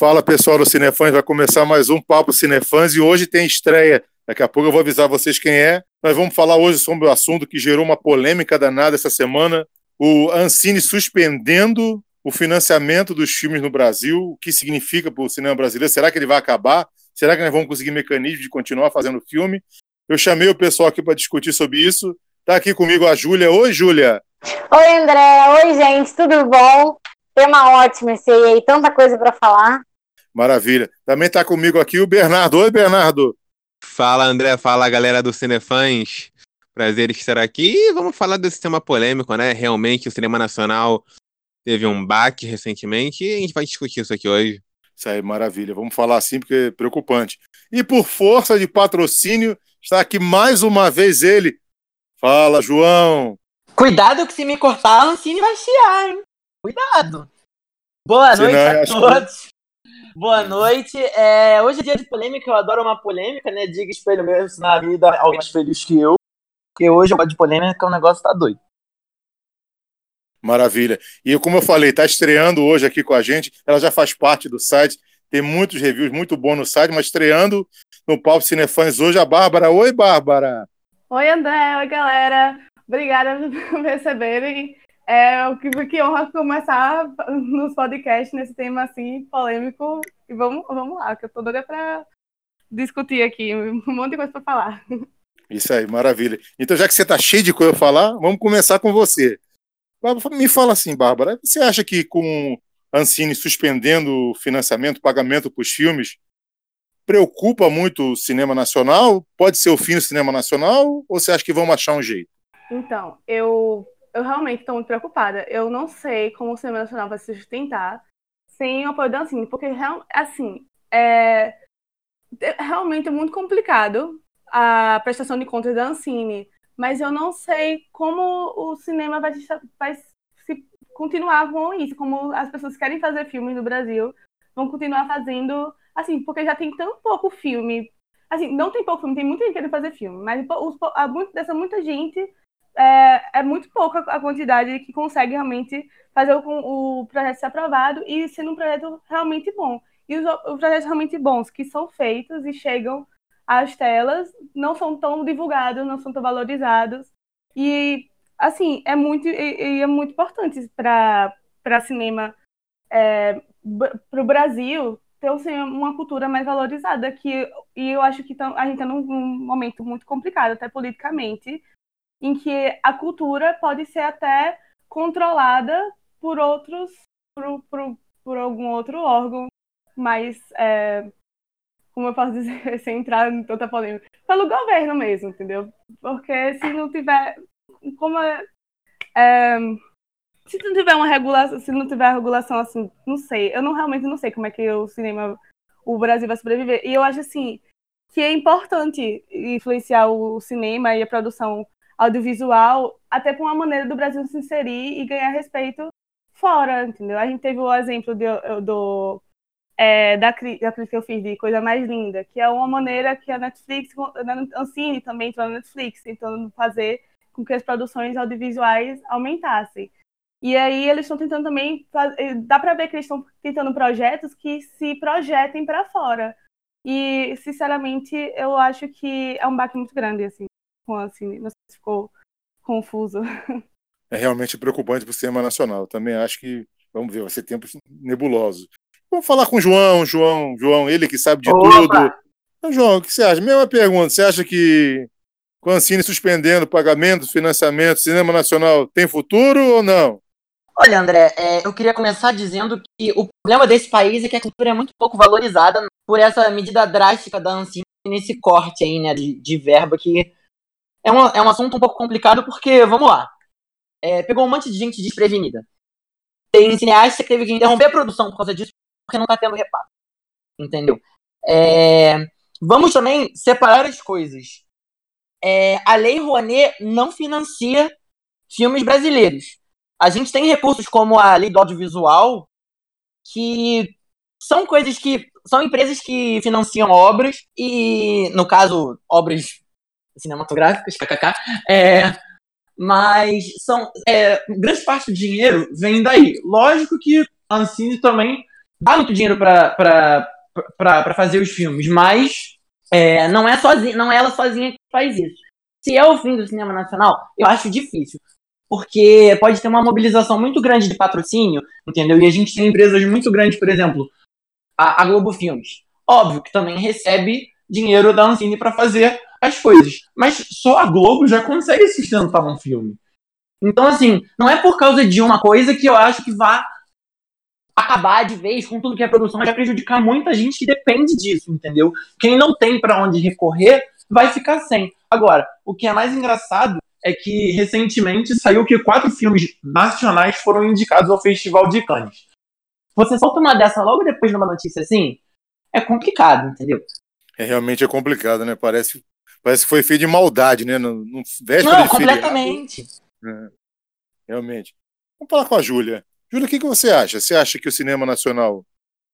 Fala pessoal do Cinefãs, vai começar mais um Papo Cinefãs e hoje tem estreia. Daqui a pouco eu vou avisar vocês quem é. Nós vamos falar hoje sobre o assunto que gerou uma polêmica danada essa semana: o Ancine suspendendo o financiamento dos filmes no Brasil. O que significa para o cinema brasileiro? Será que ele vai acabar? Será que nós vamos conseguir mecanismos de continuar fazendo filme? Eu chamei o pessoal aqui para discutir sobre isso. Está aqui comigo a Júlia. Oi, Júlia. Oi, André. Oi, gente. Tudo bom? Tema ótimo esse aí, tanta coisa para falar. Maravilha. Também está comigo aqui o Bernardo. Oi, Bernardo. Fala, André. Fala, galera do Cinefãs. Prazer estar aqui. E vamos falar desse tema polêmico, né? Realmente, o cinema nacional teve um baque recentemente e a gente vai discutir isso aqui hoje. Isso aí, maravilha. Vamos falar assim porque é preocupante. E por força de patrocínio, está aqui mais uma vez ele. Fala, João. Cuidado que se me cortar, a Ancine vai chiar, hein? Cuidado. Boa noite a todos. Boa noite. É, hoje é dia de polêmica, eu adoro uma polêmica, né? Diga espelho mesmo na vida alguém mais feliz que eu. Porque hoje eu gosto de polêmica, o negócio tá doido. Maravilha. E como eu falei, está estreando hoje aqui com a gente. Ela já faz parte do site, tem muitos reviews muito bons no site, mas estreando no Palco Cinefãs hoje a Bárbara. Oi, Bárbara. Oi, André. Oi, galera. Obrigada por me receberem. É, que, que honra começar nos podcasts nesse tema assim polêmico. E vamos, vamos lá, que eu tô doida para discutir aqui, um monte de coisa para falar. Isso aí, maravilha. Então, já que você está cheio de coisa para falar, vamos começar com você. Me fala assim, Bárbara, você acha que com Ancine suspendendo o financiamento, pagamento para os filmes, preocupa muito o cinema nacional? Pode ser o fim do cinema nacional? Ou você acha que vão achar um jeito? Então, eu, eu realmente estou muito preocupada. Eu não sei como o cinema nacional vai se sustentar sem o apoio da Ancine, porque, assim, é, é realmente é muito complicado a prestação de contas da Ancine, mas eu não sei como o cinema vai, vai se continuar com isso, como as pessoas querem fazer filmes no Brasil, vão continuar fazendo, assim, porque já tem tão pouco filme. Assim, não tem pouco filme, tem muita gente querendo fazer filme, mas os, a, dessa muita gente é, é muito pouca a quantidade que consegue realmente fazer o, o projeto ser aprovado e sendo um projeto realmente bom. E os, os projetos realmente bons que são feitos e chegam às telas não são tão divulgados, não são tão valorizados. E, assim, é muito, e, é muito importante para cinema, é, para o Brasil, ter assim, uma cultura mais valorizada. Que, e eu acho que a gente está num, num momento muito complicado, até politicamente, em que a cultura pode ser até controlada por outros, por, por, por algum outro órgão mais, é, como eu posso dizer, sem entrar em tanta polêmica, pelo governo mesmo, entendeu? Porque se não tiver, como é, é, se não tiver uma regulação, se não tiver regulação assim, não sei, eu não realmente não sei como é que o cinema, o Brasil vai sobreviver. E eu acho assim que é importante influenciar o cinema e a produção audiovisual, até por uma maneira do Brasil se inserir e ganhar respeito fora, entendeu? A gente teve o exemplo de, do, é, da, da crítica que eu fiz de Coisa Mais Linda, que é uma maneira que a Netflix, a Ancine também entrou na Netflix, tentando fazer com que as produções audiovisuais aumentassem. E aí eles estão tentando também, dá para ver que eles estão tentando projetos que se projetem para fora. E, sinceramente, eu acho que é um baque muito grande, assim assim, não sei se ficou confuso. É realmente preocupante para o cinema nacional. Também acho que, vamos ver, vai ser tempos nebulosos. Vamos falar com o João, João, João, ele que sabe de Opa! tudo. Então, João, o que você acha? Mesma pergunta, você acha que com a Ancine suspendendo pagamento, financiamento, cinema nacional tem futuro ou não? Olha, André, é, eu queria começar dizendo que o problema desse país é que a cultura é muito pouco valorizada por essa medida drástica da Ancine nesse corte aí, né, de, de verba que é, uma, é um assunto um pouco complicado porque, vamos lá, é, pegou um monte de gente desprevenida. Tem cineasta que teve que interromper a produção por causa disso, porque não tá tendo repasse. Entendeu? É, vamos também separar as coisas. É, a Lei Rouanet não financia filmes brasileiros. A gente tem recursos como a Lei do Audiovisual, que são coisas que. São empresas que financiam obras, e, no caso, obras cinematográficas, kkk, é, mas são é, grande parte do dinheiro vem daí. Lógico que a Ancine também dá muito dinheiro para fazer os filmes, mas é, não, é sozinha, não é ela sozinha que faz isso. Se é o fim do cinema nacional, eu acho difícil. Porque pode ter uma mobilização muito grande de patrocínio, entendeu? E a gente tem empresas muito grandes, por exemplo, a, a Globo Filmes. Óbvio que também recebe dinheiro da Ancine para fazer as coisas. Mas só a Globo já consegue sustentar um filme. Então, assim, não é por causa de uma coisa que eu acho que vá acabar de vez com tudo que é produção, vai prejudicar muita gente que depende disso, entendeu? Quem não tem para onde recorrer vai ficar sem. Agora, o que é mais engraçado é que recentemente saiu que quatro filmes nacionais foram indicados ao Festival de Cannes. Você solta uma dessa logo depois de uma notícia assim, é complicado, entendeu? É realmente é complicado, né? Parece, parece que foi feito de maldade, né? No, no Não, completamente. É, realmente. Vamos falar com a Júlia. Júlia, o que, que você acha? Você acha que o cinema nacional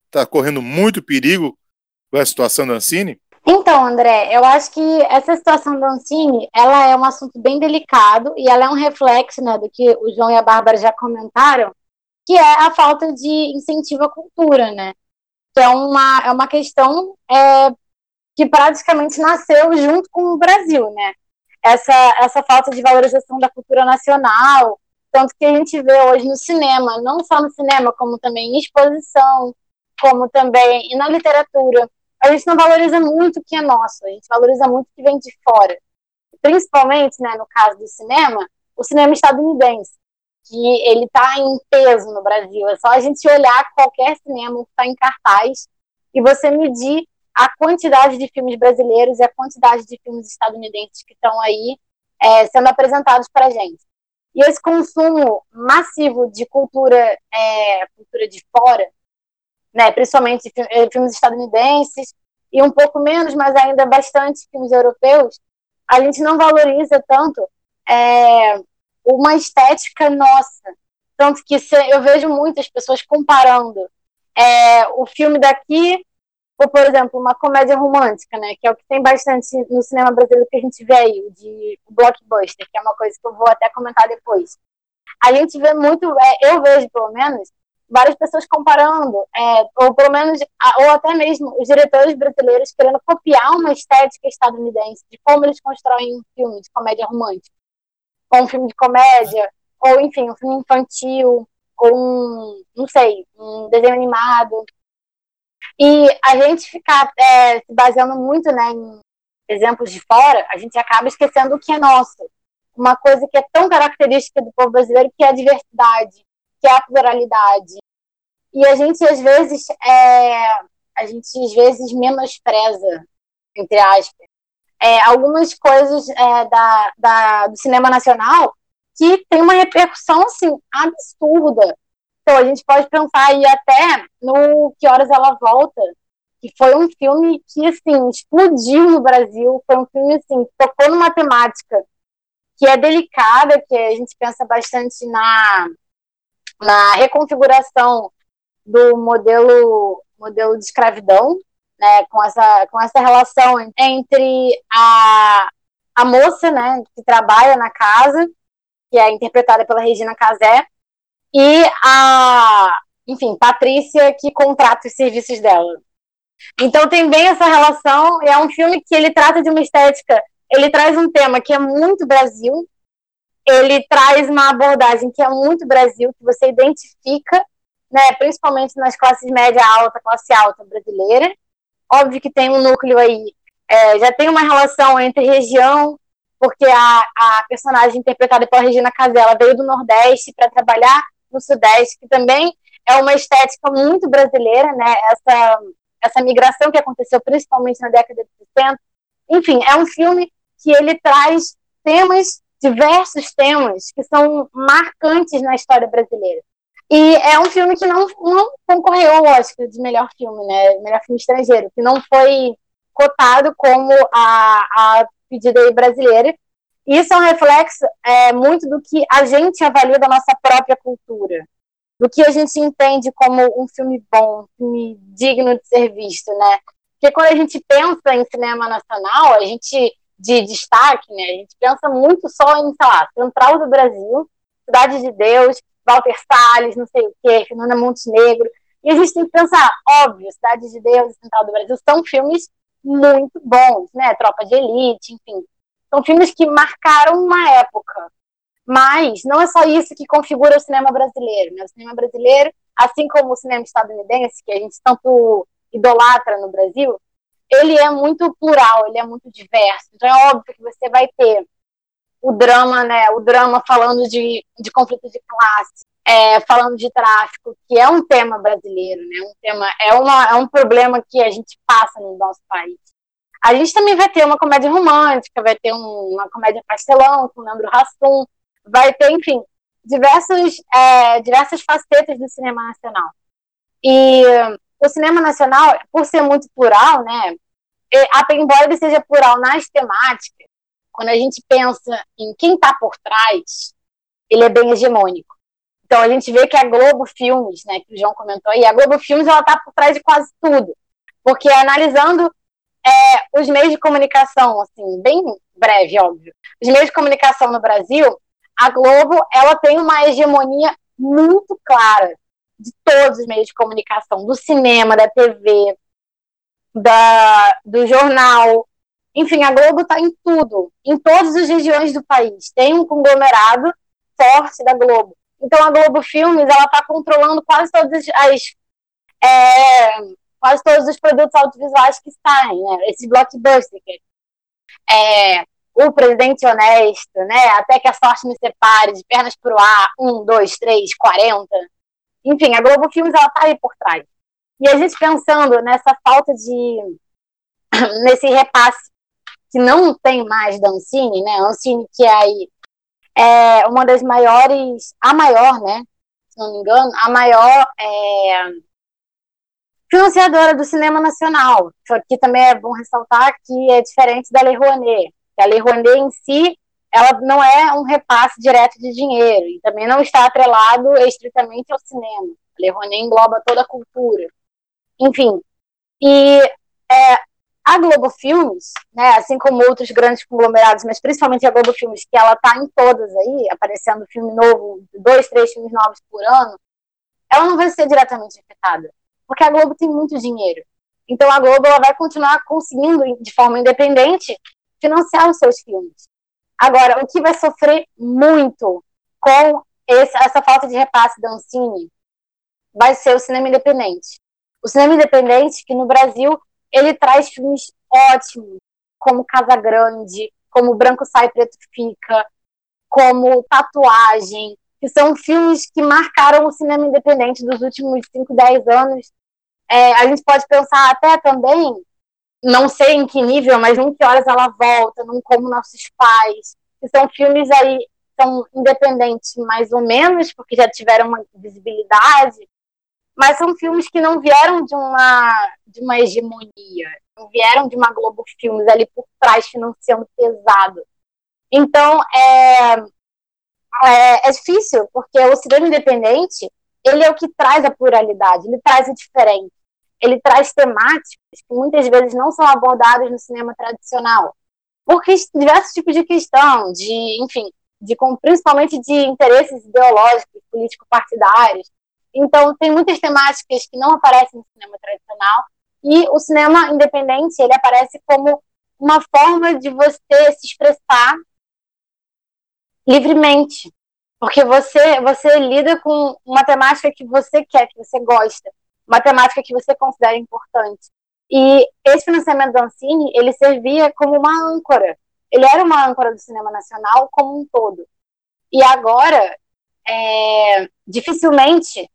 está correndo muito perigo com a situação da Ancine? Então, André, eu acho que essa situação da Ancine, ela é um assunto bem delicado e ela é um reflexo né, do que o João e a Bárbara já comentaram, que é a falta de incentivo à cultura, né? Que é uma, é uma questão é, que praticamente nasceu junto com o Brasil, né? Essa, essa falta de valorização da cultura nacional, tanto que a gente vê hoje no cinema, não só no cinema, como também em exposição, como também e na literatura. A gente não valoriza muito o que é nosso, a gente valoriza muito o que vem de fora. Principalmente, né, no caso do cinema, o cinema estadunidense, que ele está em peso no Brasil. É só a gente olhar qualquer cinema que está em cartaz e você medir a quantidade de filmes brasileiros e a quantidade de filmes estadunidenses que estão aí é, sendo apresentados para a gente. E esse consumo massivo de cultura, é, cultura de fora, né, principalmente é, filmes estadunidenses, e um pouco menos, mas ainda bastante filmes europeus, a gente não valoriza tanto é, uma estética nossa. Tanto que eu vejo muitas pessoas comparando é, o filme daqui ou, por exemplo, uma comédia romântica, né? Que é o que tem bastante no cinema brasileiro que a gente vê aí, de blockbuster, que é uma coisa que eu vou até comentar depois. A gente vê muito, é, eu vejo pelo menos, várias pessoas comparando, é, ou pelo menos, ou até mesmo os diretores brasileiros querendo copiar uma estética estadunidense de como eles constroem um filme de comédia romântica, ou um filme de comédia, ou enfim, um filme infantil, ou um, não sei, um desenho animado. E a gente ficar é, se baseando muito né, em exemplos de fora, a gente acaba esquecendo o que é nosso. Uma coisa que é tão característica do povo brasileiro, que é a diversidade, que é a pluralidade. E a gente, às vezes, é, a gente, às vezes, menospreza, entre aspas, é, algumas coisas é, da, da, do cinema nacional que tem uma repercussão, assim, absurda então, a gente pode pensar aí até no Que Horas Ela Volta, que foi um filme que, assim, explodiu no Brasil. Foi um filme, assim, que tocou numa temática que é delicada, que a gente pensa bastante na, na reconfiguração do modelo, modelo de escravidão, né, com essa, com essa relação entre a, a moça, né, que trabalha na casa, que é interpretada pela Regina Casé, e a, enfim, Patrícia que contrata os serviços dela. Então tem bem essa relação, é um filme que ele trata de uma estética, ele traz um tema que é muito Brasil, ele traz uma abordagem que é muito Brasil, que você identifica, né, principalmente nas classes média alta, classe alta brasileira. Óbvio que tem um núcleo aí, é, já tem uma relação entre região, porque a, a personagem interpretada pela Regina Casella veio do Nordeste para trabalhar no Sudeste, que também é uma estética muito brasileira, né? Essa, essa migração que aconteceu principalmente na década de 60. Enfim, é um filme que ele traz temas, diversos temas, que são marcantes na história brasileira. E é um filme que não, não concorreu ao Oscar de melhor filme, né? Melhor filme estrangeiro, que não foi cotado como a, a pedida brasileira, isso é um reflexo é, muito do que a gente avalia da nossa própria cultura, do que a gente entende como um filme bom, um filme digno de ser visto, né? Porque quando a gente pensa em cinema nacional, a gente de destaque, né? A gente pensa muito só em, sei lá, Central do Brasil, Cidade de Deus, Walter Salles, não sei o quê, Fernanda Montenegro. E a gente tem que pensar, óbvio, Cidade de Deus e Central do Brasil são filmes muito bons, né? Tropa de Elite, enfim. São filmes que marcaram uma época. Mas não é só isso que configura o cinema brasileiro. Né? O cinema brasileiro, assim como o cinema estadunidense, que a gente tanto idolatra no Brasil, ele é muito plural, ele é muito diverso. Então é óbvio que você vai ter o drama, né? O drama falando de, de conflito de classe, é, falando de tráfico, que é um tema brasileiro, né? Um tema, é, uma, é um problema que a gente passa no nosso país. A gente também vai ter uma comédia romântica, vai ter um, uma comédia pastelão com o Leandro Hassum, vai ter, enfim, diversos, é, diversas facetas do cinema nacional. E o cinema nacional, por ser muito plural, né, embora ele seja plural nas temáticas, quando a gente pensa em quem está por trás, ele é bem hegemônico. Então a gente vê que a Globo Filmes, né, que o João comentou aí, a Globo Filmes ela está por trás de quase tudo, porque analisando é, os meios de comunicação, assim, bem breve, óbvio, os meios de comunicação no Brasil, a Globo ela tem uma hegemonia muito clara de todos os meios de comunicação, do cinema, da TV, da, do jornal. Enfim, a Globo está em tudo, em todas as regiões do país. Tem um conglomerado forte da Globo. Então, a Globo Filmes ela está controlando quase todas as é, quase todos os produtos audiovisuais que saem, né? Esses blockbusters. É, o presidente honesto, né? Até que a sorte me separe, de pernas pro ar, um, dois, três, quarenta. Enfim, a Globo Filmes ela tá aí por trás. E a gente pensando nessa falta de nesse repasse que não tem mais da Ancine, né? A Ancine que é aí é uma das maiores, a maior, né? Se não me engano, a maior é, financiadora do cinema nacional. Que também é bom ressaltar que é diferente da Lei Rouanet a Lei Rouanet em si, ela não é um repasse direto de dinheiro e também não está atrelado estritamente ao cinema. A Lei Rouanet engloba toda a cultura. Enfim, e é, a Globo Filmes, né, assim como outros grandes conglomerados, mas principalmente a Globo Filmes, que ela está em todas aí, aparecendo filme novo, dois, três filmes novos por ano, ela não vai ser diretamente afetada, porque a Globo tem muito dinheiro. Então a Globo ela vai continuar conseguindo, de forma independente, financiar os seus filmes. Agora, o que vai sofrer muito com esse, essa falta de repasse da Ancine vai ser o cinema independente. O cinema independente, que no Brasil, ele traz filmes ótimos, como Casa Grande, como Branco Sai, Preto Fica, como Tatuagem, que são filmes que marcaram o cinema independente dos últimos 5, 10 anos. É, a gente pode pensar até também não sei em que nível, mas em que horas ela volta, não como nossos pais. Que são filmes aí, são independentes mais ou menos, porque já tiveram uma visibilidade, mas são filmes que não vieram de uma, de uma hegemonia, não vieram de uma Globo Filmes ali por trás financiando pesado. Então, é, é, é difícil, porque o cinema independente, ele é o que traz a pluralidade, ele traz o diferente ele traz temáticas que muitas vezes não são abordadas no cinema tradicional, porque diversos tipos de questão, de, enfim, de, principalmente de interesses ideológicos, político-partidários. Então, tem muitas temáticas que não aparecem no cinema tradicional, e o cinema independente, ele aparece como uma forma de você se expressar livremente, porque você você lida com uma temática que você quer, que você gosta uma temática que você considera importante. E esse financiamento do Ancine, ele servia como uma âncora. Ele era uma âncora do cinema nacional como um todo. E agora, é, dificilmente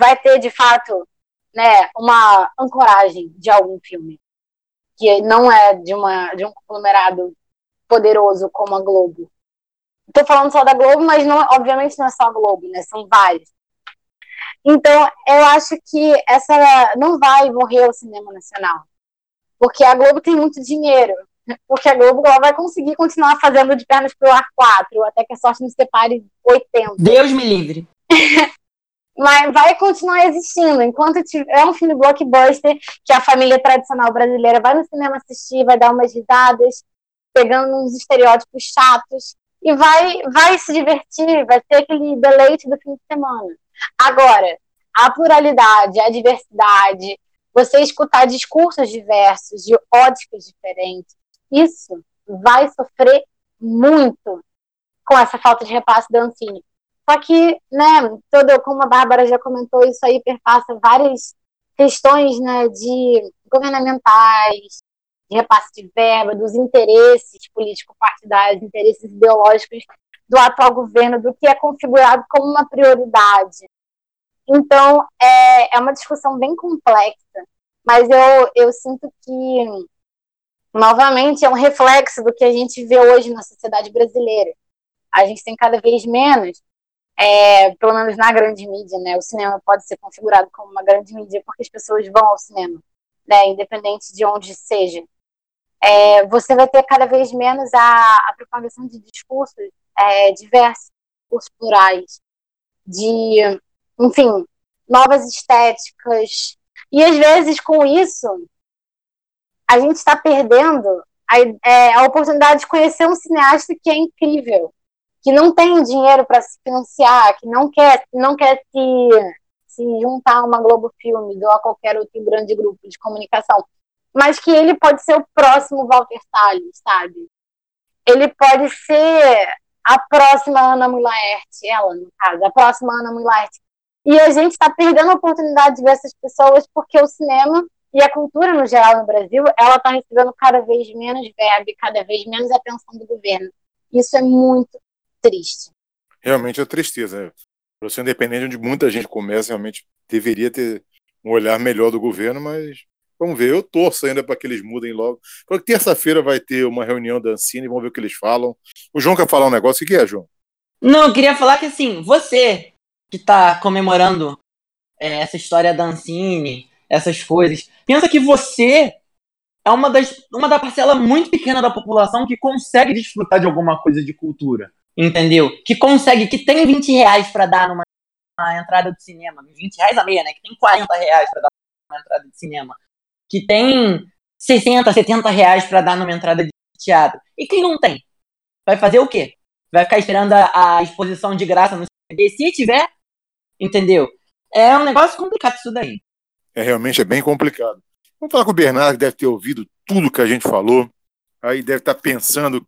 vai ter, de fato, né, uma ancoragem de algum filme. Que não é de, uma, de um conglomerado poderoso como a Globo. Estou falando só da Globo, mas não, obviamente não é só a Globo, né? São vários. Então, eu acho que essa não vai morrer o cinema nacional. Porque a Globo tem muito dinheiro. Porque a Globo ela vai conseguir continuar fazendo de pernas pro ar 4, até que a sorte nos separe 80. Deus me livre. Mas vai continuar existindo. Enquanto tiver um filme blockbuster que a família tradicional brasileira vai no cinema assistir, vai dar umas risadas, pegando uns estereótipos chatos, e vai, vai se divertir, vai ter aquele deleite do fim de semana. Agora, a pluralidade, a diversidade, você escutar discursos diversos, de óticas diferentes, isso vai sofrer muito com essa falta de repasse da Ancine. Só que, né, todo, como a Bárbara já comentou, isso aí perpassa várias questões né, de governamentais, de repasse de verba, dos interesses político-partidários, interesses ideológicos do atual governo, do que é configurado como uma prioridade. Então, é, é uma discussão bem complexa, mas eu, eu sinto que, novamente, é um reflexo do que a gente vê hoje na sociedade brasileira. A gente tem cada vez menos, é, pelo menos na grande mídia, né? O cinema pode ser configurado como uma grande mídia porque as pessoas vão ao cinema, né? Independente de onde seja. É, você vai ter cada vez menos a, a propagação de discursos é, diversos, discursos plurais, de, enfim, novas estéticas. E às vezes com isso a gente está perdendo a, é, a oportunidade de conhecer um cineasta que é incrível, que não tem dinheiro para se financiar, que não quer, não quer se, se juntar a uma Globo Filmes ou a qualquer outro grande grupo de comunicação, mas que ele pode ser o próximo Walter Salles, sabe? Ele pode ser a próxima Ana Mulaert, ela, no caso, a próxima Ana Mulaert. E a gente está perdendo a oportunidade de ver essas pessoas porque o cinema e a cultura no geral no Brasil, ela está recebendo cada vez menos verba cada vez menos atenção do governo. Isso é muito triste. Realmente é tristeza. Para ser independente onde muita gente começa, realmente deveria ter um olhar melhor do governo, mas vamos ver. Eu torço ainda para que eles mudem logo. Porque terça-feira vai ter uma reunião da Ancine, vamos ver o que eles falam. O João quer falar um negócio, o que é, João? Não, eu queria falar que assim, você que está comemorando é, essa história da Ancine, essas coisas, pensa que você é uma, das, uma da parcela muito pequena da população que consegue desfrutar de alguma coisa de cultura entendeu? Que consegue, que tem 20 reais para dar numa entrada de cinema, 20 reais a meia, né? Que tem 40 reais para dar numa entrada de cinema, que tem 60, 70 reais para dar numa entrada de teatro. E quem não tem? Vai fazer o quê? Vai ficar esperando a, a exposição de graça no CD? Se tiver, entendeu? É um negócio complicado isso daí. É realmente é bem complicado. Vamos falar com o Bernardo, que deve ter ouvido tudo que a gente falou. Aí deve estar pensando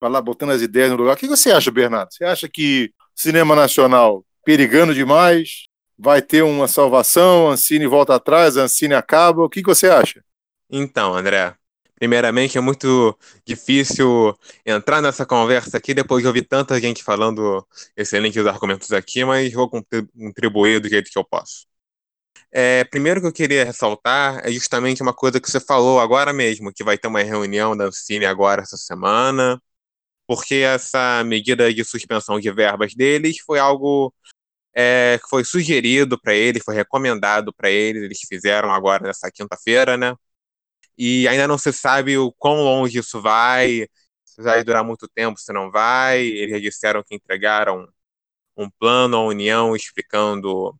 vai lá botando as ideias no lugar. O que você acha, Bernardo? Você acha que cinema nacional perigando demais? Vai ter uma salvação? Ancine volta atrás, Ancine acaba? O que você acha? Então, André, primeiramente é muito difícil entrar nessa conversa aqui depois de ouvir tanta gente falando excelentes argumentos aqui, mas vou contribuir do jeito que eu posso. É, primeiro que eu queria ressaltar é justamente uma coisa que você falou agora mesmo, que vai ter uma reunião da Ancine agora essa semana, porque essa medida de suspensão de verbas deles foi algo é, foi sugerido para eles, foi recomendado para eles, eles fizeram agora nessa quinta-feira, né? E ainda não se sabe o quão longe isso vai, se vai durar muito tempo, se não vai. Eles disseram que entregaram um plano à União explicando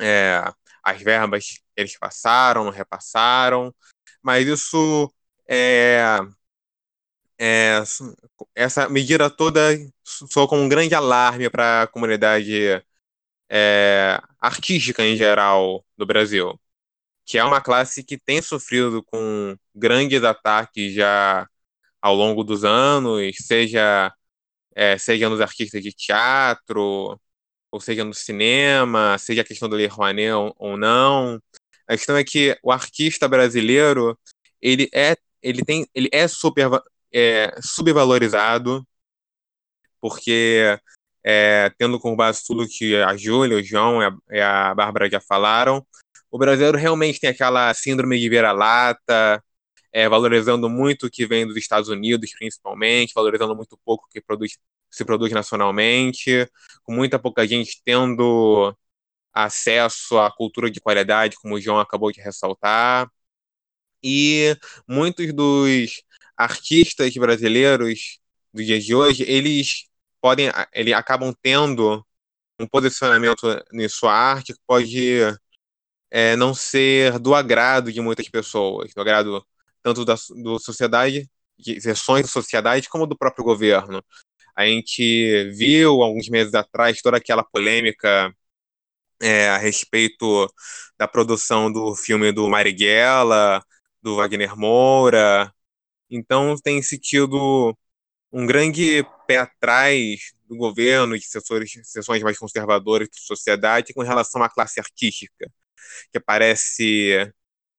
é, as verbas que eles passaram, não repassaram, mas isso é, é, essa medida toda soa como um grande alarme para a comunidade é, artística em geral do Brasil, que é uma classe que tem sofrido com grandes ataques já ao longo dos anos, seja é, seja nos artistas de teatro, ou seja no cinema, seja a questão do Lei Rouanet ou não. A questão é que o artista brasileiro ele é ele tem ele é super é, subvalorizado, porque é, tendo como base tudo que a Júlia, o João e a, Bárbara já falaram, o brasileiro realmente tem aquela síndrome de vira-lata, é, valorizando muito o que vem dos Estados Unidos, principalmente, valorizando muito pouco o que produz, se produz nacionalmente, com muita pouca gente tendo acesso à cultura de qualidade, como o João acabou de ressaltar. E muitos dos artistas brasileiros do dia de hoje, eles podem, eles acabam tendo um posicionamento em sua arte que pode é, não ser do agrado de muitas pessoas, do agrado tanto da do sociedade, de seções da sociedade, como do próprio governo. A gente viu alguns meses atrás toda aquela polêmica é, a respeito da produção do filme do Marighella, do Wagner Moura. Então tem sentido um grande pé atrás do governo, de seções, seções mais conservadoras da sociedade com relação à classe artística, que parece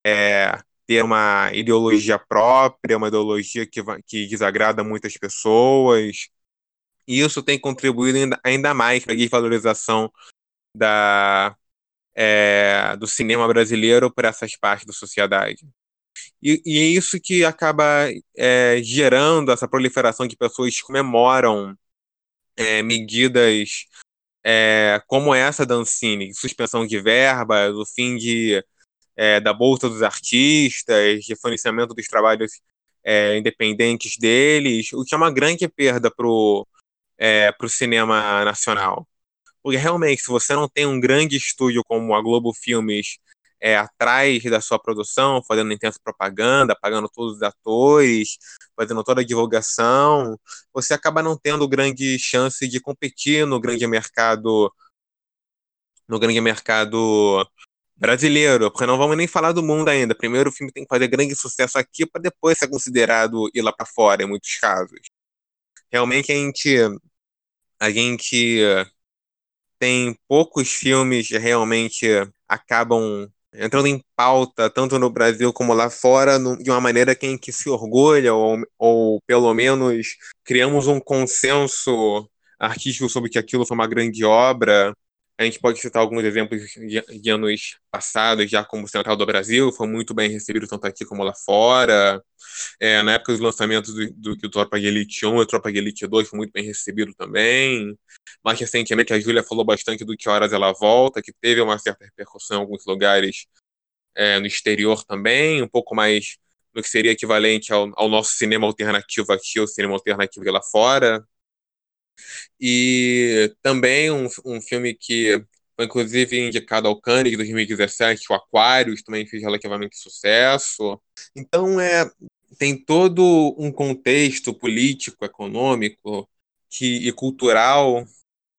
é, ter uma ideologia própria, uma ideologia que, que desagrada muitas pessoas. E isso tem contribuído ainda, ainda mais para a desvalorização da, é, do cinema brasileiro para essas partes da sociedade. E, e é isso que acaba é, gerando essa proliferação de pessoas que comemoram é, medidas é, como essa da Ancine, suspensão de verbas, o fim de, é, da Bolsa dos Artistas, de financiamento dos trabalhos é, independentes deles, o que é uma grande perda para o é, cinema nacional. Porque realmente, se você não tem um grande estúdio como a Globo Filmes é, atrás da sua produção, fazendo intensa propaganda, pagando todos os atores, fazendo toda a divulgação, você acaba não tendo grande chance de competir no grande mercado no grande mercado brasileiro, porque não vamos nem falar do mundo ainda. Primeiro o filme tem que fazer grande sucesso aqui para depois ser considerado ir lá para fora, em muitos casos. Realmente a gente a gente tem poucos filmes que realmente acabam entrando em pauta, tanto no Brasil como lá fora, de uma maneira que, em que se orgulha, ou, ou pelo menos criamos um consenso artístico sobre que aquilo foi uma grande obra. A gente pode citar alguns exemplos de, anos passados, já como Central do Brasil, foi muito bem recebido tanto aqui como lá fora. É, na época dos lançamentos do, do, do Tropa de Elite 1 e Tropa de Elite 2 foi muito bem recebido também. Mais recentemente, a Júlia falou bastante do Que Horas Ela Volta, que teve uma certa repercussão em alguns lugares é, no exterior também, um pouco mais no que seria equivalente ao, ao nosso cinema alternativo aqui, o cinema alternativo lá fora. E também um, um filme que foi inclusive indicado ao Cannes de 2017, o Aquarius, também fez relativamente sucesso. Então é tem todo um contexto político, econômico que, e cultural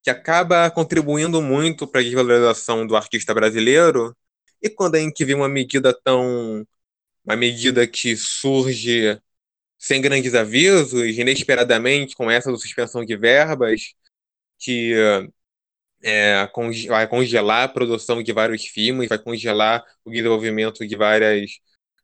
que acaba contribuindo muito para a desvalorização do artista brasileiro. E quando a gente vê uma medida tão. uma medida que surge sem grandes avisos, inesperadamente, com essa suspensão de verbas, que é, vai congelar a produção de vários filmes, vai congelar o desenvolvimento de várias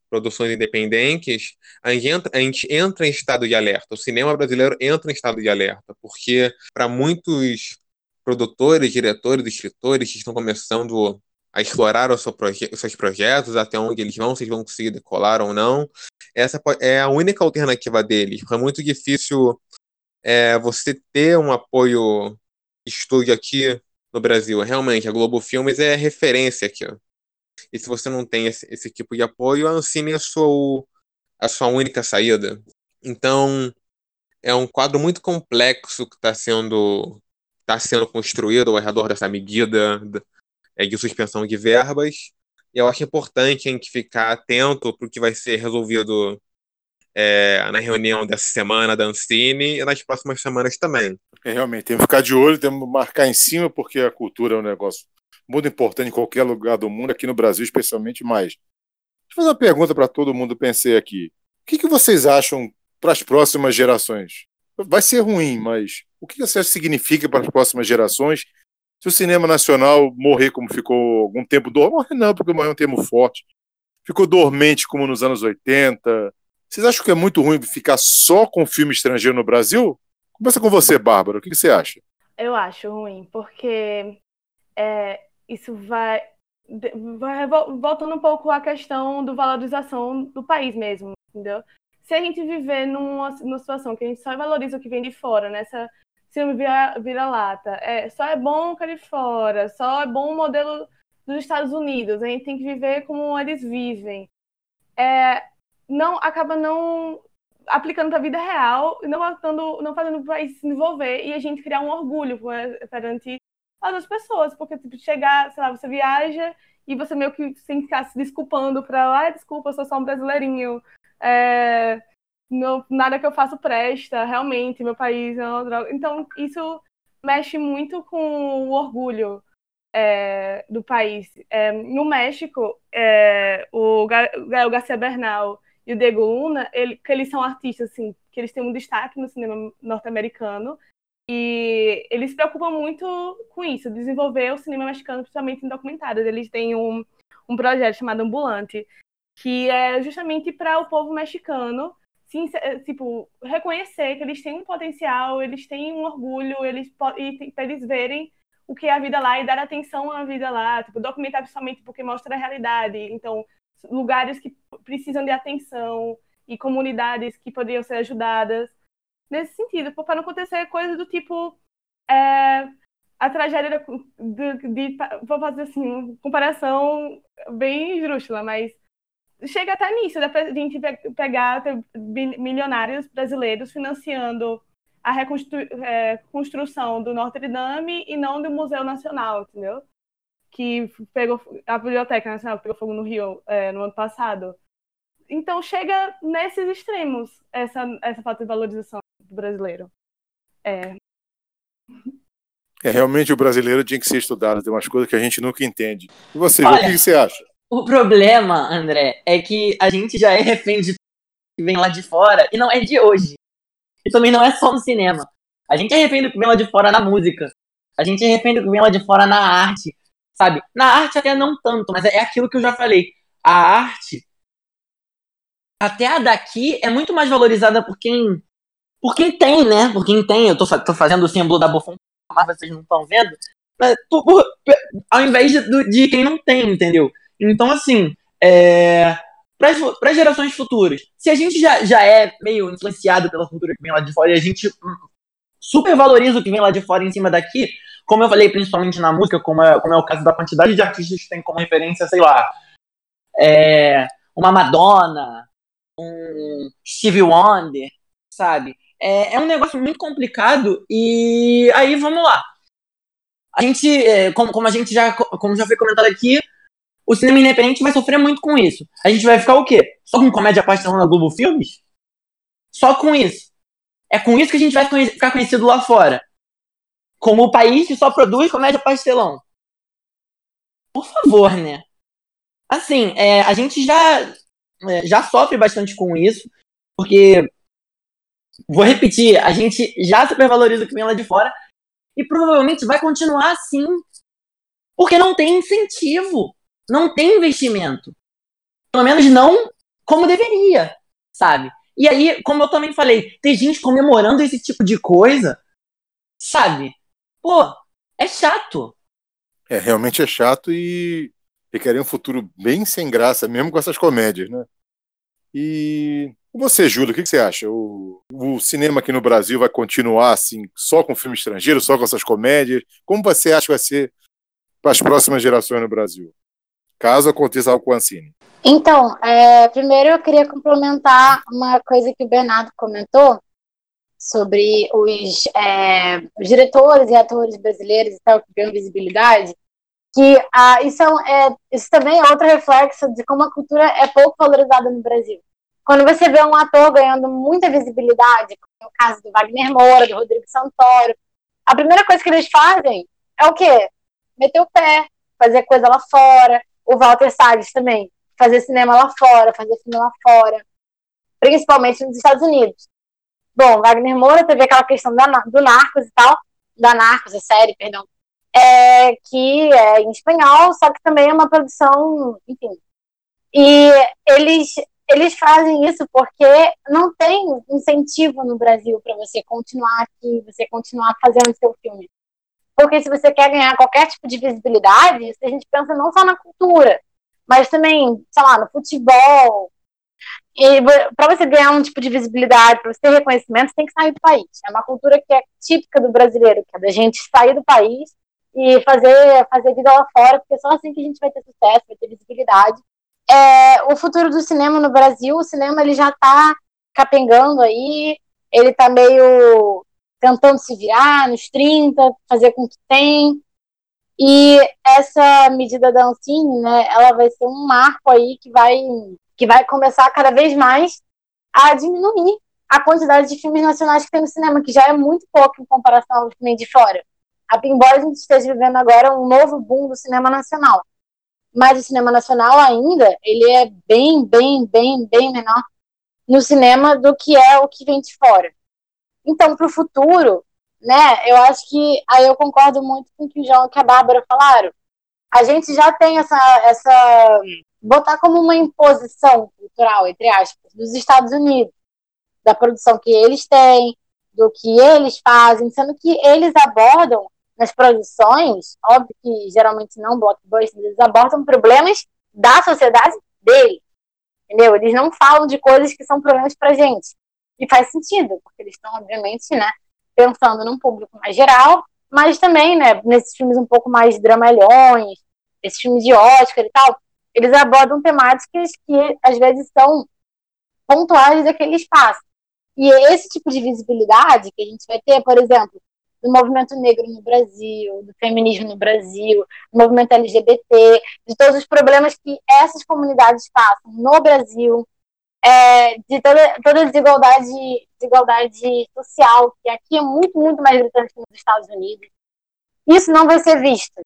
produções independentes, a gente, entra, a gente entra em estado de alerta. O cinema brasileiro entra em estado de alerta, porque para muitos produtores, diretores, escritores que estão começando a explorar os, seus projetos, até onde eles vão, se eles vão conseguir decolar ou não, essa é a única alternativa deles. É muito difícil é, você ter um apoio estúdio aqui no Brasil. Realmente, a Globo Filmes é referência aqui. E se você não tem esse, esse tipo de apoio, a Ancine é a sua, a sua única saída. Então, é um quadro muito complexo que está sendo, tá sendo construído ao redor dessa medida é, de suspensão de verbas. E eu acho importante a gente ficar atento para o que vai ser resolvido é, na reunião dessa semana da Ancine e nas próximas semanas também. É, realmente, temos que ficar de olho, temos que marcar em cima, porque a cultura é um negócio muito importante em qualquer lugar do mundo, aqui no Brasil especialmente mais. Deixa eu fazer uma pergunta para todo mundo pensei aqui. O que, que vocês acham para as próximas gerações? Vai ser ruim, mas o que que significa para as próximas gerações se o cinema nacional morrer como ficou algum tempo dormente? Não, porque morrer é um termo forte. Ficou dormente como nos anos 80. Vocês acham que é muito ruim ficar só com filme estrangeiro no Brasil? Começa com você, Bárbara. O que, que você acha? Eu acho ruim, porque é, isso vai, vai voltando um pouco à questão do valorização do país mesmo, entendeu? Se a gente viver numa, numa situação que a gente só valoriza o que vem de fora, nessa filme vira-lata, vira é, só é bom o cara fora, só é bom o modelo dos Estados Unidos, a gente tem que viver como eles vivem. É, não acaba não aplicando para a vida real, não, não, não fazendo o país se desenvolver e a gente criar um orgulho perante as pessoas, porque tipo, chegar, sei lá, você viaja e você meio que sem ficar se desculpando para, ah, desculpa, eu sou só um brasileirinho, é, não, nada que eu faço presta, realmente, meu país é uma droga. Então, isso mexe muito com o orgulho é, do país. É, no México, é, o Gael Garcia Bernal e o Diego Luna, ele, que eles são artistas assim, que eles têm um destaque no cinema norte-americano e eles se preocupam muito com isso, desenvolver o cinema mexicano, principalmente em documentários. Eles têm um, um projeto chamado Ambulante, que é justamente para o povo mexicano sim, tipo, reconhecer que eles têm um potencial, eles têm um orgulho, eles e para eles verem o que é a vida lá e dar atenção à vida lá, tipo, documentar principalmente porque mostra a realidade. Então, lugares que precisam de atenção e comunidades que poderiam ser ajudadas nesse sentido, para não acontecer coisas do tipo é, a tragédia de, de, de, vou fazer assim, uma comparação bem esdrúxula, mas chega até nisso, da gente pegar milionários brasileiros financiando a reconstrução é, do Notre Dame e não do Museu Nacional, entendeu? Que pegou a Biblioteca Nacional que pegou fogo no Rio é, no ano passado. Então chega nesses extremos essa, essa falta de valorização do brasileiro. É. É, realmente o brasileiro tinha que ser estudado, tem umas coisas que a gente nunca entende. E você, Olha, o que você acha? O problema, André, é que a gente já é refém de que vem lá de fora e não é de hoje. E também não é só no cinema. A gente é refém do que vem lá de fora na música. A gente é refém do que vem lá de fora na arte. Sabe? Na arte até não tanto, mas é aquilo que eu já falei. A arte, até a daqui, é muito mais valorizada por quem. Por quem tem, né? Por quem tem. Eu tô, tô fazendo o símbolo da Buffon, mas vocês não estão vendo. Mas, por, por, ao invés de, de quem não tem, entendeu? Então, assim, é, para as gerações futuras, se a gente já, já é meio influenciado pela cultura que vem lá de fora e a gente super valoriza o que vem lá de fora em cima daqui, como eu falei, principalmente na música, como é, como é o caso da quantidade de artistas que tem como referência, sei lá, é, uma Madonna, um Stevie Wonder, sabe? É, é um negócio muito complicado e aí vamos lá. A gente, é, como, como a gente já, como já foi comentado aqui, o cinema independente vai sofrer muito com isso. A gente vai ficar o quê? Só com comédia pastelão na Globo Filmes? Só com isso. É com isso que a gente vai ficar conhecido lá fora. Como o país que só produz comédia pastelão. Por favor, né? Assim, é, a gente já, é, já sofre bastante com isso, porque, vou repetir, a gente já supervaloriza o que vem lá de fora e provavelmente vai continuar assim, porque não tem incentivo não tem investimento. Pelo menos não como deveria, sabe? E aí, como eu também falei, tem gente comemorando esse tipo de coisa, sabe? Pô, é chato. É, realmente é chato e requer um futuro bem sem graça, mesmo com essas comédias, né? E você, Júlio, o que, você acha? O, o, cinema aqui no Brasil vai continuar assim, só com filme estrangeiro, só com essas comédias? Como você acha que vai ser para as próximas gerações no Brasil? Caso aconteça algo com a Ancine? Então, é, primeiro eu queria complementar uma coisa que o Bernardo comentou sobre os, é, os diretores e atores brasileiros e tal que ganham visibilidade, que ah, isso, é, é, isso também é outro reflexo de como a cultura é pouco valorizada no Brasil. Quando você vê um ator ganhando muita visibilidade, como o caso do Wagner Moura, do Rodrigo Santoro, a primeira coisa que eles fazem é o quê? Meter o pé, fazer coisa lá fora, o Walter Salles também, fazer cinema lá fora, fazer filme lá fora, principalmente nos Estados Unidos. Bom, Wagner Moura teve aquela questão da, do Narcos e tal, da Narcos, a série, perdão, é, que é em espanhol, só que também é uma produção, enfim. E eles, eles fazem isso porque não tem incentivo no Brasil para você continuar aqui, você continuar fazendo seu filme. Porque se você quer ganhar qualquer tipo de visibilidade, a gente pensa não só na cultura, mas também, sei lá, no futebol. E para você ganhar um tipo de visibilidade, para você ter reconhecimento, você tem que sair do país. É uma cultura que é típica do brasileiro, que é da gente sair do país e fazer, fazer vida lá fora, porque só assim que a gente vai ter sucesso, vai ter visibilidade. É, o futuro do cinema no Brasil, o cinema ele já está capengando aí, ele está meio tentando se virar nos 30, fazer com que tem. E essa medida da Ancine, né, ela vai ser um marco aí que vai, que vai começar cada vez mais a diminuir a quantidade de filmes nacionais que tem no cinema, que já é muito pouco em comparação que vem de fora. embora a gente esteja vivendo agora um novo boom do cinema nacional. Mas o cinema nacional ainda, ele é bem, bem, bem, bem menor no cinema do que é o que vem de fora. Então, para o futuro, né, eu acho que aí eu concordo muito com o que o João e a Bárbara falaram. A gente já tem essa, essa botar como uma imposição cultural, entre aspas, dos Estados Unidos, da produção que eles têm, do que eles fazem, sendo que eles abordam nas produções, óbvio que geralmente não blockbusters, eles abordam problemas da sociedade deles. Entendeu? Eles não falam de coisas que são problemas pra gente. E faz sentido, porque eles estão, obviamente, né, pensando num público mais geral, mas também, né, nesses filmes um pouco mais dramalhões, esses filmes de Oscar e tal, eles abordam temáticas que às vezes são pontuais daquele espaço. E esse tipo de visibilidade que a gente vai ter, por exemplo, do movimento negro no Brasil, do feminismo no Brasil, do movimento LGBT, de todos os problemas que essas comunidades passam no Brasil, é, de toda, toda desigualdade, desigualdade social, que aqui é muito, muito mais gritante que nos Estados Unidos. Isso não vai ser visto,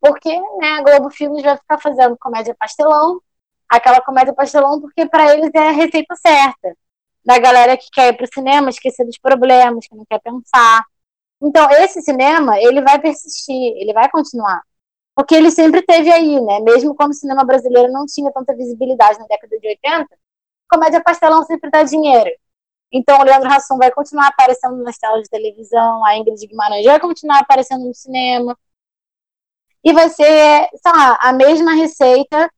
porque né, a Globo Filmes vai ficar fazendo comédia pastelão, aquela comédia pastelão, porque para eles é a receita certa. Da galera que quer ir para o cinema, esquecer dos problemas, que não quer pensar. Então, esse cinema, ele vai persistir, ele vai continuar. Porque ele sempre teve aí, né? Mesmo quando o cinema brasileiro não tinha tanta visibilidade na década de 80, comédia pastelão sempre dá dinheiro. Então, o Leandro Hassum vai continuar aparecendo nas telas de televisão, a Ingrid Guimarães vai continuar aparecendo no cinema. E vai ser, sei lá, a mesma receita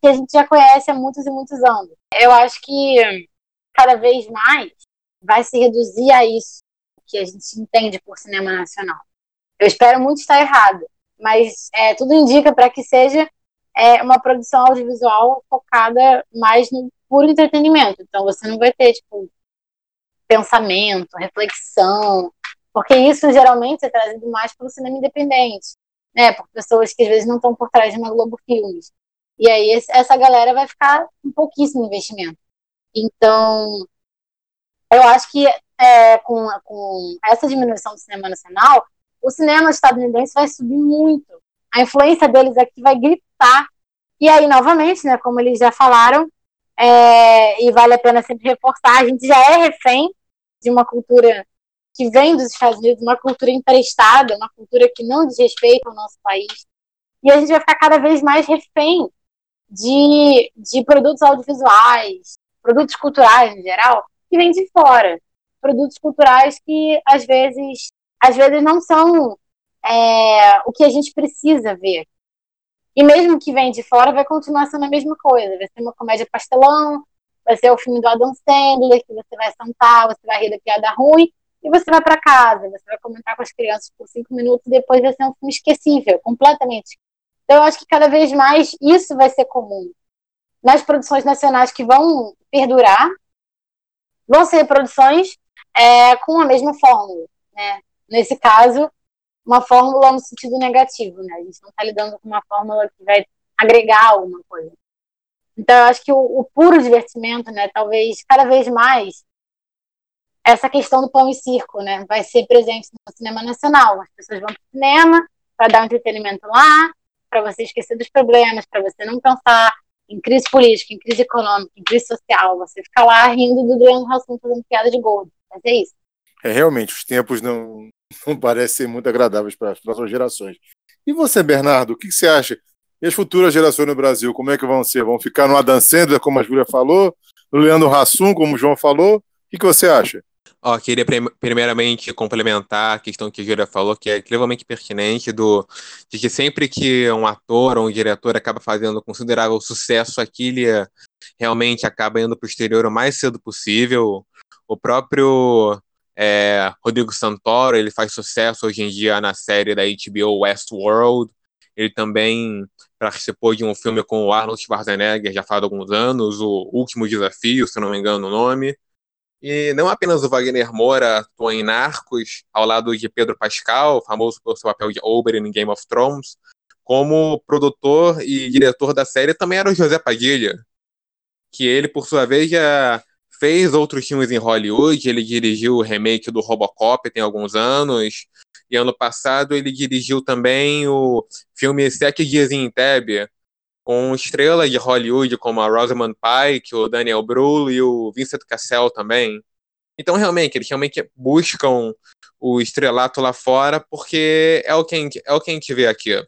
que a gente já conhece há muitos e muitos anos. Eu acho que cada vez mais vai se reduzir a isso que a gente entende por cinema nacional. Eu espero muito estar errado, mas é, tudo indica para que seja é, uma produção audiovisual focada mais no puro entretenimento. Então você não vai ter tipo pensamento, reflexão, porque isso geralmente é trazido mais pelo cinema independente, né? Por pessoas que às vezes não estão por trás de uma Globo Filmes. E aí essa galera vai ficar com pouquíssimo investimento. Então, eu acho que é, com, com essa diminuição do cinema nacional, o cinema estadunidense vai subir muito. A influência deles aqui vai gritar. E aí, novamente, né, como eles já falaram, é, e vale a pena sempre reforçar, a gente já é refém de uma cultura que vem dos Estados Unidos, uma cultura emprestada, uma cultura que não diz respeito ao nosso país. E a gente vai ficar cada vez mais refém de, de produtos audiovisuais, produtos culturais em geral, que vêm de fora produtos culturais que às vezes, às vezes não são é, o que a gente precisa ver. E mesmo que vem de fora, vai continuar sendo a mesma coisa. Vai ser uma comédia pastelão, vai ser o filme do Adam Sandler, que você vai sentar, você vai rir da piada ruim, e você vai para casa, você vai comentar com as crianças por cinco minutos, e depois vai ser um filme esquecível, completamente. Então, eu acho que cada vez mais isso vai ser comum. Nas produções nacionais que vão perdurar, vão ser produções é, com a mesma fórmula, né? Nesse caso, uma fórmula no sentido negativo, né? A gente não está lidando com uma fórmula que vai agregar alguma coisa. Então, eu acho que o, o, puro divertimento, né? Talvez cada vez mais essa questão do pão e circo, né? Vai ser presente no cinema nacional. As pessoas vão para o cinema para dar um entretenimento lá, para você esquecer dos problemas, para você não pensar em crise política, em crise econômica, em crise social. Você fica lá rindo do Leandro Hassum fazendo piada de gordo. Mas é isso. É, realmente, os tempos não, não parecem ser muito agradáveis para as próximas gerações. E você, Bernardo, o que, você acha? E as futuras gerações no Brasil, como é que vão ser? Vão ficar no Adam Sandler, como a Júlia falou? No Leandro Hassum, como o João falou? O que, você acha? Ó, queria primeiramente complementar a questão que a Júlia falou, que é incrivelmente pertinente, do, de que sempre que um ator ou um diretor acaba fazendo considerável sucesso, aquilo realmente acaba indo para o exterior o mais cedo possível. O próprio é, Rodrigo Santoro, ele faz sucesso hoje em dia na série da HBO Westworld. Ele também participou de um filme com o Arnold Schwarzenegger já faz alguns anos, o Último Desafio, se não me engano o nome. E não apenas o Wagner Moura atuou em Narcos, ao lado de Pedro Pascal, famoso pelo seu papel de Oberyn em Game of Thrones, como produtor e diretor da série também era o José Padilha, que ele, por sua vez, já fez outros filmes em Hollywood, ele dirigiu o remake do Robocop tem alguns anos, e ano passado ele dirigiu também o filme Sete Dias em Entebbe, com estrelas de Hollywood como a Rosamund Pike, o Daniel Brühl e o Vincent Cassel também. Então, realmente, eles realmente buscam o estrelato lá fora porque é o que a gente, é o que a gente vê aqui.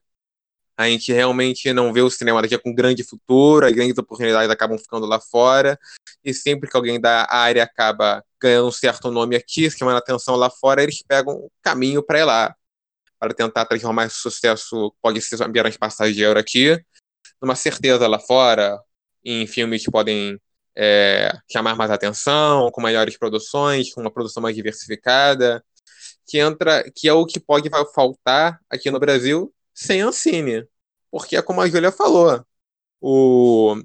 A gente realmente não vê o cinema daqui com grande futuro, as grandes oportunidades acabam ficando lá fora, e sempre que alguém da área acaba ganhando um certo nome aqui, chamando atenção lá fora, eles pegam o caminho para ir lá, para tentar transformar esse sucesso, pode ser apenas passageiro aqui, numa certeza lá fora, em filmes que podem é, chamar mais atenção, com maiores produções, com uma produção mais diversificada, que entra, que é o que pode faltar aqui no Brasil sem Ancine. Porque é como a Júlia falou, o,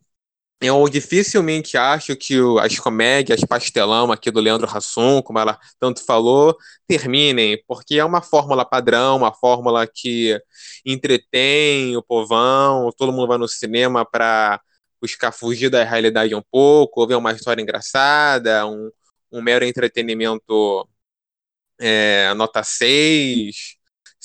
eu dificilmente acho que as comédias pastelão aqui do Leandro Hassum, como ela tanto falou, terminem, porque é uma fórmula padrão, uma fórmula que entretém o povão, todo mundo vai no cinema para buscar fugir da realidade um pouco, ver uma história engraçada, um, um mero entretenimento é, nota 6,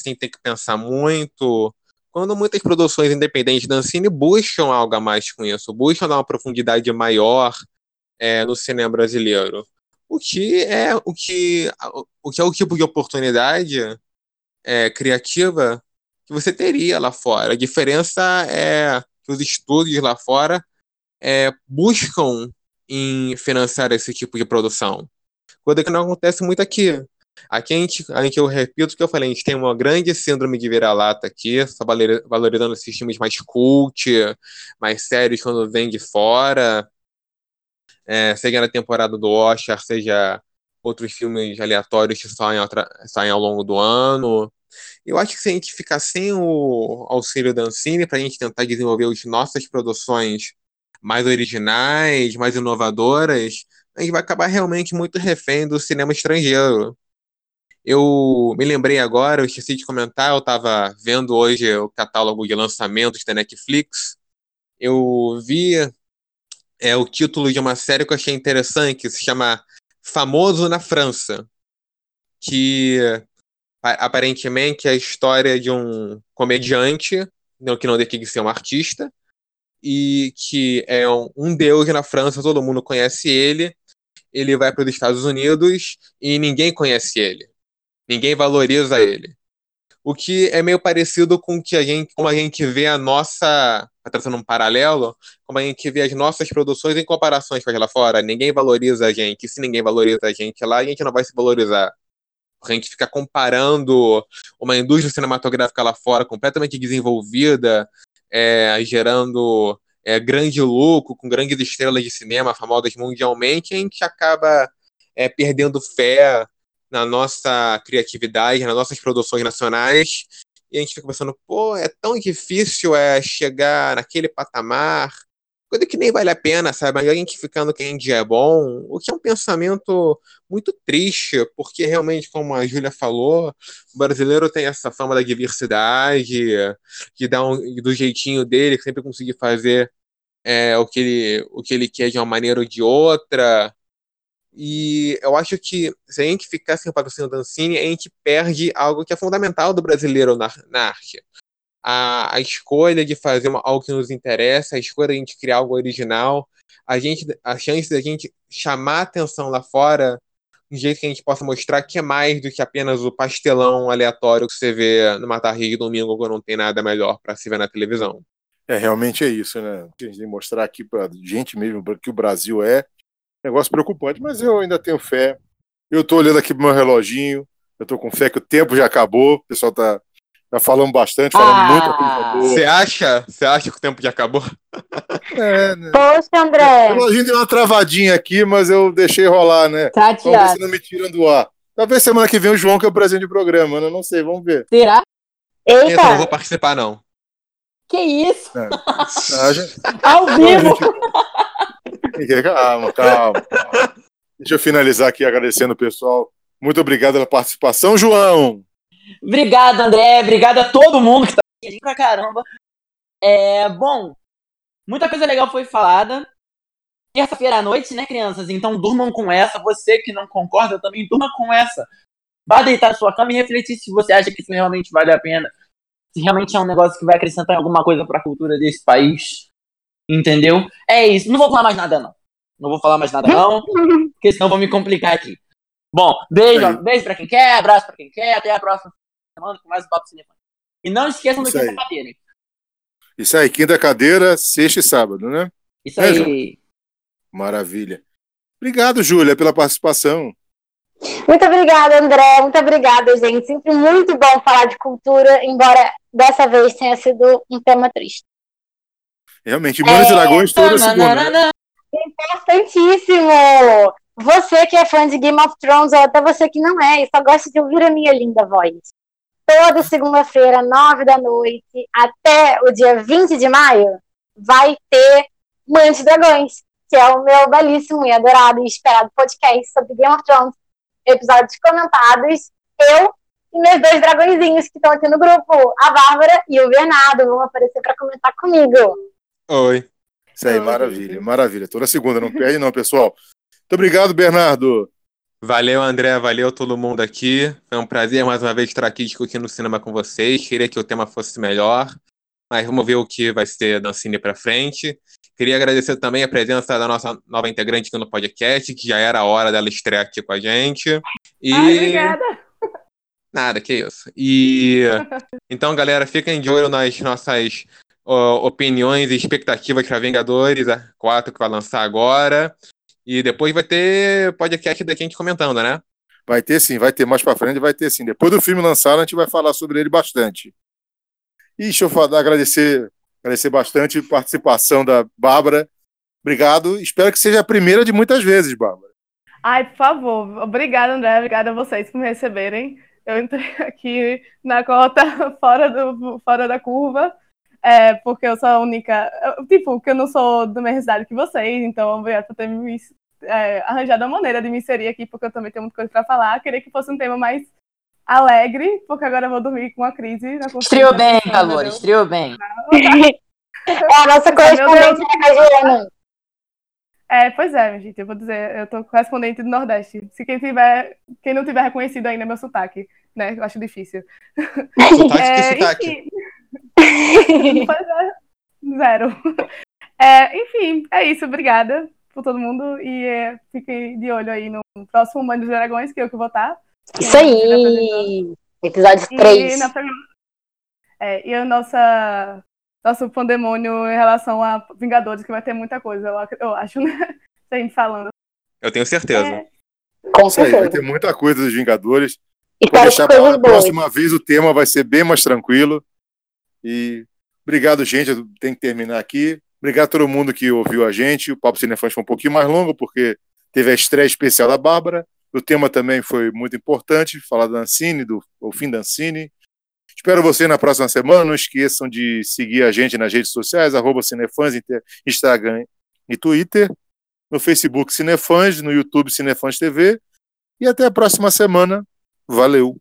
sem ter que pensar muito. Quando muitas produções independentes da Ancine buscam algo a mais com isso, buscam dar uma profundidade maior é, no cinema brasileiro. O que é o que, o que é o tipo de oportunidade é, criativa que você teria lá fora. A diferença é que os estúdios lá fora é, buscam em financiar esse tipo de produção. Coisa que não acontece muito aqui. Aqui a gente, a gente, eu repito o que eu falei, a gente tem uma grande síndrome de vira-lata aqui, só valorizando esses filmes mais cult, mais sérios quando vem de fora, é, seja na temporada do Oscar, seja outros filmes aleatórios que saem, saem ao longo do ano. Eu acho que se a gente ficar sem o auxílio da Ancine para a gente tentar desenvolver as nossas produções mais originais, mais inovadoras, a gente vai acabar realmente muito refém do cinema estrangeiro. Eu me lembrei agora, eu esqueci de comentar, eu estava vendo hoje o catálogo de lançamentos da Netflix. Eu vi é, o título de uma série que eu achei interessante, que se chama Famoso na França, que aparentemente é a história de um comediante, não, que não deixa de ser um artista, e que é um, um deus na França, todo mundo conhece ele. Ele vai para os Estados Unidos e ninguém conhece ele. Ninguém valoriza ele. O que é meio parecido com que a gente, como a gente vê a nossa, tá trazendo um paralelo, como a gente vê as nossas produções em comparações com as lá fora. Ninguém valoriza a gente. Se ninguém valoriza a gente lá, a gente não vai se valorizar. A gente fica comparando uma indústria cinematográfica lá fora completamente desenvolvida, é, gerando é, grande lucro, com grandes estrelas de cinema famosas mundialmente, a gente acaba é, perdendo fé na nossa criatividade, nas nossas produções nacionais, e a gente fica pensando, pô, é tão difícil é, chegar naquele patamar, coisa que nem vale a pena, sabe? A gente ficando quem dia é bom, o que é um pensamento muito triste, porque realmente, como a Júlia falou, o brasileiro tem essa fama da diversidade, de dar um, do jeitinho dele, sempre conseguir fazer é, o, que ele, o que ele quer de uma maneira ou de outra. E eu acho que se a gente ficar sem o patrocínio da Ancine, a gente perde algo que é fundamental do brasileiro na, na arte. A, a escolha de fazer uma, algo que nos interessa, a escolha de a gente criar algo original, a, gente, a chance da gente chamar atenção lá fora de jeito que a gente possa mostrar que é mais do que apenas o pastelão aleatório que você vê numa tarde de domingo quando não tem nada melhor para se ver na televisão. É, realmente é isso, né? A gente tem que mostrar aqui para gente mesmo que o Brasil é negócio preocupante, mas eu ainda tenho fé. Eu estou olhando aqui pro meu reloginho, eu estou com fé que o tempo já acabou, o pessoal tá, tá falando bastante, falando ah, muita coisa boa. Você acha? Você acha que o tempo já acabou? É, né? Poxa, André. O reloginho deu uma travadinha aqui, mas eu deixei rolar, né? Tá vamos ver se não me tiram do ar. Talvez semana que vem o João que é o presente do programa, né? Não sei, vamos ver. Será? Eita. Eu não vou participar, não. Que isso? É. Ah, Ao vivo! Calma, calma. Deixa eu finalizar aqui agradecendo o pessoal. Muito obrigado pela participação, João. Obrigado, André. Obrigado a todo mundo que tá aqui pra caramba. É, bom, muita coisa legal foi falada. terça-feira à noite, né, crianças? Então durmam com essa. Você que não concorda também durma com essa. Vá deitar na sua cama e refletir se você acha que isso realmente vale a pena. Se realmente é um negócio que vai acrescentar alguma coisa para a cultura desse país. Entendeu? É isso. Não vou falar mais nada, não. Não vou falar mais nada, não. porque senão vou me complicar aqui. Bom, beijo, beijo pra quem quer, abraço pra quem quer. Até a próxima semana com mais um Papo Cinefone. E não esqueçam do quinta cadeira, hein? Isso aí, quinta cadeira, sexta e sábado, né? Isso aí. Maravilha. Obrigado, Júlia, pela participação. Muito obrigada, André. Muito obrigada, gente. Sempre muito bom falar de cultura, embora dessa vez tenha sido um tema triste. Realmente, Mães é... Dragões toda segunda. Importantíssimo! Você que é fã de Game of Thrones, ou até você que não é, e só gosta de ouvir a minha linda voz. Toda segunda-feira, nove da noite, até o dia 20 de maio, vai ter de Dragões, que é o meu belíssimo e adorado e esperado podcast sobre Game of Thrones, episódios comentados. Eu e meus dois dragõezinhos que estão aqui no grupo, a Bárbara e o Bernardo, vão aparecer para comentar comigo. Oi. Isso aí, maravilha, maravilha. Toda segunda, não perde não, pessoal. Muito obrigado, Bernardo. Valeu, André, valeu todo mundo aqui. Foi um prazer mais uma vez estar aqui discutindo cinema com vocês. Queria que o tema fosse melhor, mas vamos ver o que vai ser da Cine para frente. Queria agradecer também a presença da nossa nova integrante aqui no podcast, que já era a hora dela estrear aqui com a gente. E... Ai, obrigada. Nada, que isso. E então, galera, fiquem de olho nas nossas uh, opiniões e expectativas para Vingadores 4 que vai lançar agora. E depois vai ter podcast da gente comentando, né? Vai ter sim, vai ter mais para frente, vai ter sim. Depois do filme lançar, a gente vai falar sobre ele bastante. E deixa eu falar, agradecer Agradecer bastante a participação da Bárbara. Obrigado. Espero que seja a primeira de muitas vezes, Bárbara. Ai, por favor. Obrigada, André. Obrigada a vocês por me receberem. Eu entrei aqui na cota fora, do, fora da curva, é, porque eu sou a única. Tipo, que eu não sou da mesma cidade que vocês, então obrigado por ter me é, arranjado a maneira de me inserir aqui, porque eu também tenho muita coisa para falar. Queria que fosse um tema mais alegre, porque agora eu vou dormir com uma crise na Estreou bem, calor, estreou bem. É a nossa correspondente da É, pois é, gente, eu vou dizer, eu tô correspondente do Nordeste. Se quem tiver, quem não tiver reconhecido ainda meu sotaque, né? Eu acho difícil. Sotaque é, que sotaque? é, zero. É, enfim, é isso, obrigada por todo mundo e é, fiquem de olho aí no próximo Mãe dos Dragões, que eu que vou estar. Isso aí! Episódio 3. E, na, é, e a nossa nosso pandemônio em relação a Vingadores, que vai ter muita coisa, eu, eu acho, né? A gente falando. Eu tenho certeza. É. Com certeza. Aí, vai ter muita coisa dos Vingadores. E Vou deixar para a próxima vez o tema vai ser bem mais tranquilo. E obrigado, gente. Eu tenho que terminar aqui. Obrigado a todo mundo que ouviu a gente. O Papo Cinefãs foi um pouquinho mais longo, porque teve a estreia especial da Bárbara. O tema também foi muito importante, falar da Ancine, do o fim da Ancine. Espero você na próxima semana. Não esqueçam de seguir a gente nas redes sociais, arroba Cinefãs, Instagram e Twitter. No Facebook Cinefãs, no YouTube Cinefãs TV. E até a próxima semana. Valeu!